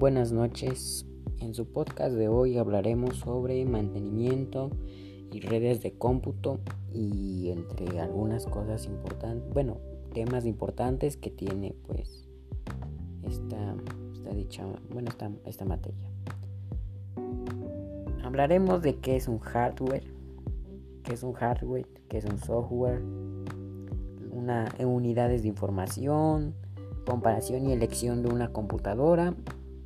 buenas noches. En su podcast de hoy hablaremos sobre mantenimiento y redes de cómputo y entre algunas cosas importantes, bueno, temas importantes que tiene pues esta, dicha, bueno, esta, esta materia. Hablaremos de qué es un hardware, qué es un hardware, qué es un software, una, unidades de información, comparación y elección de una computadora,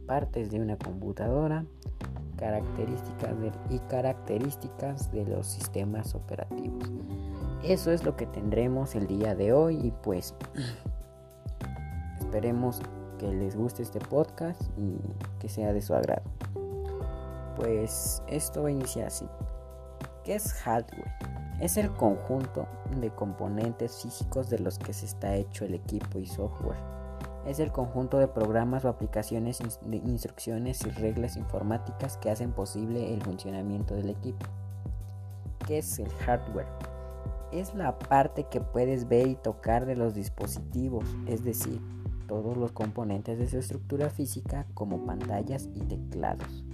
partes de una computadora, características y características de los sistemas operativos. Eso es lo que tendremos el día de hoy y pues esperemos que les guste este podcast y que sea de su agrado. Pues esto va a iniciar así. ¿Qué es hardware? Es el conjunto de componentes físicos de los que se está hecho el equipo y software es el conjunto de programas o aplicaciones de instrucciones y reglas informáticas que hacen posible el funcionamiento del equipo. ¿Qué es el hardware? Es la parte que puedes ver y tocar de los dispositivos, es decir, todos los componentes de su estructura física como pantallas y teclados.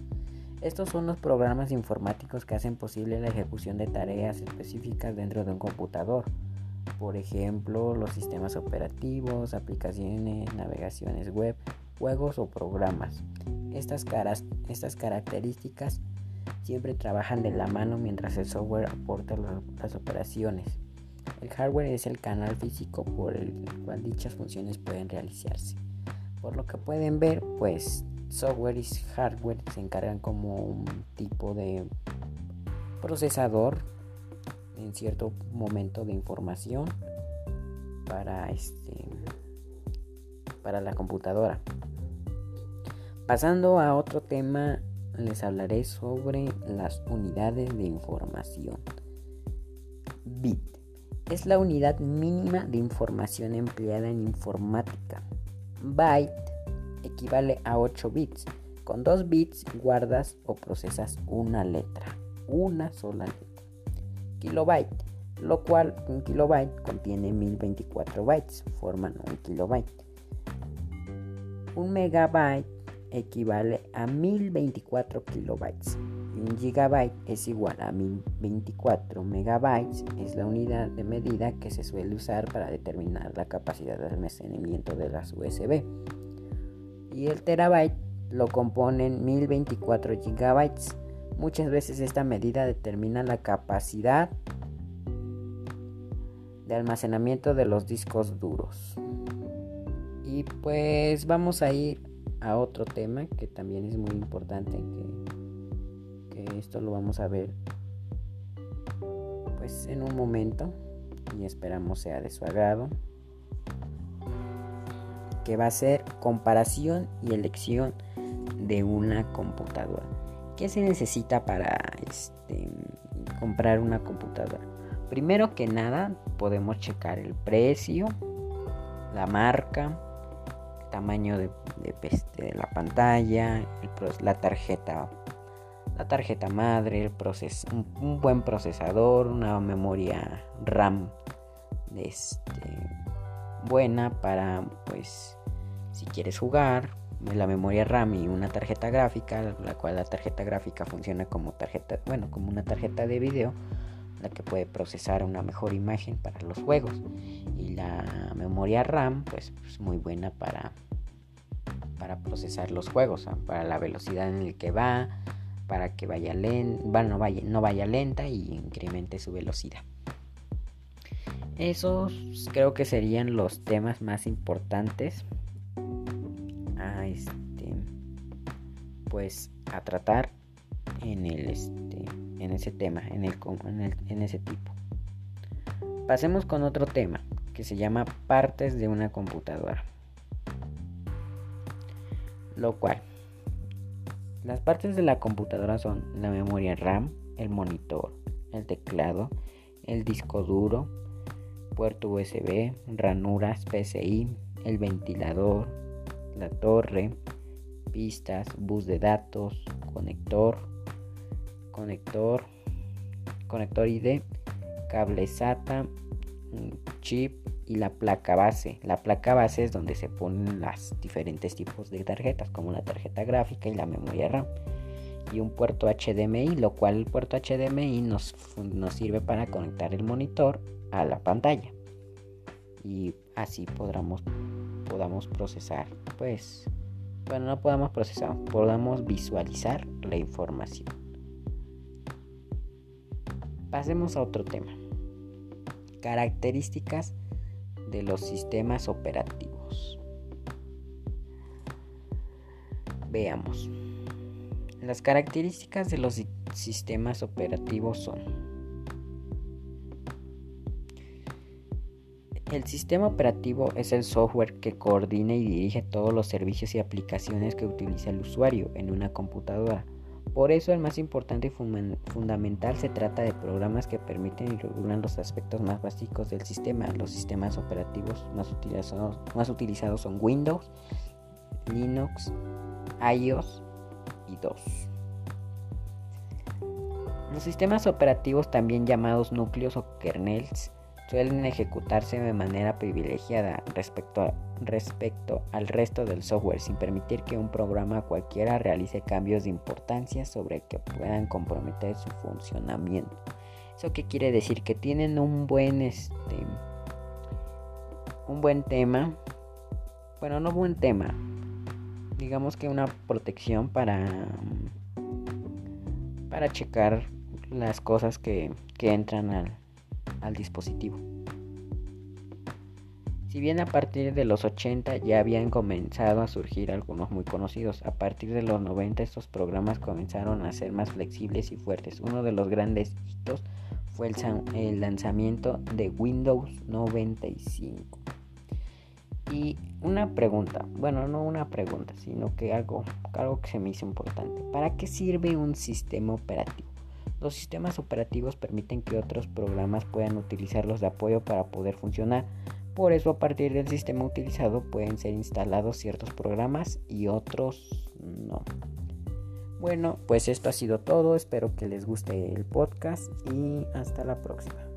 Estos son los programas informáticos que hacen posible la ejecución de tareas específicas dentro de un computador por ejemplo los sistemas operativos, aplicaciones, navegaciones web, juegos o programas. Estas, caras, estas características siempre trabajan de la mano mientras el software aporta las operaciones. El hardware es el canal físico por el cual dichas funciones pueden realizarse. Por lo que pueden ver, pues software y hardware se encargan como un tipo de procesador en cierto momento de información para este para la computadora. Pasando a otro tema, les hablaré sobre las unidades de información. Bit es la unidad mínima de información empleada en informática. Byte equivale a 8 bits. Con 2 bits guardas o procesas una letra, una sola letra kilobyte, lo cual un kilobyte contiene 1024 bytes, forman un kilobyte. Un megabyte equivale a 1024 kilobytes un gigabyte es igual a 1024 megabytes, es la unidad de medida que se suele usar para determinar la capacidad de almacenamiento de las USB. Y el terabyte lo componen 1024 gigabytes Muchas veces esta medida determina la capacidad de almacenamiento de los discos duros. Y pues vamos a ir a otro tema que también es muy importante, que, esto lo vamos a ver pues en un momento y esperamos sea de su agrado que va a ser comparación y elección de una computadora. ¿Qué se necesita para este, comprar una computadora? Primero que nada podemos checar el precio, la marca, el tamaño de, de, la pantalla, la tarjeta, la tarjeta madre, el proces, un, buen procesador, una memoria RAM este, buena para pues si quieres jugar la memoria RAM y una tarjeta gráfica, la cual la tarjeta gráfica funciona como tarjeta, bueno, como una tarjeta de video, la que puede procesar una mejor imagen para los juegos. Y la memoria RAM, pues, es muy buena para, para procesar los juegos, para la velocidad en el que va, para que vaya lenta, vaya, no vaya lenta y incremente su velocidad. Esos creo que serían los temas más importantes este pues a tratar en el este en ese tema en el, en, en ese tipo. Pasemos con otro tema que se llama partes de una computadora. Lo cual las partes de la computadora son la memoria RAM el monitor el teclado el disco duro puerto USB ranuras PCI el ventilador la torre, pistas, bus de datos, conector, conector, conector ID, cable SATA, chip y la placa base. La placa base es donde se ponen los diferentes tipos de tarjetas, como la tarjeta gráfica y la memoria RAM. Y un puerto HDMI, lo cual el puerto HDMI nos, nos sirve para conectar el monitor a la pantalla. Y así podamos, podamos procesar, pues, bueno, no podamos procesar, podamos visualizar la información. Pasemos a otro tema. Características de los sistemas operativos. Veamos. Las características de los sistemas operativos son El sistema operativo es el software que coordina y dirige todos los servicios y aplicaciones que utiliza el usuario en una computadora por eso el más importante y fundamental se trata de programas que permiten y regulan los aspectos más básicos del sistema. Los sistemas operativos más utilizados, son Windows, Linux, iOS y DOS. Los sistemas operativos también llamados núcleos o kernels suelen ejecutarse de manera privilegiada respecto, al resto del software sin permitir que un programa cualquiera realice cambios de importancia sobre que puedan comprometer su funcionamiento. ¿Eso qué quiere decir? Que tienen un buen este un buen tema. Bueno, no buen tema. Digamos que una protección para para checar las cosas que, que entran al, al dispositivo. Si bien a partir de los 80 ya habían comenzado a surgir algunos muy conocidos, a partir de los 90 estos programas comenzaron a ser más flexibles y fuertes. Uno de los grandes hitos fue el, lanzamiento de Windows 95. Y una pregunta, bueno, no una pregunta, sino que algo, algo que se me hizo importante. ¿Para qué sirve un sistema operativo? Los sistemas operativos permiten que otros programas puedan utilizarlos de apoyo para poder funcionar. Por eso a partir del sistema utilizado pueden ser instalados ciertos programas y otros no. Bueno, pues esto ha sido todo. Espero que les guste el podcast y hasta la próxima.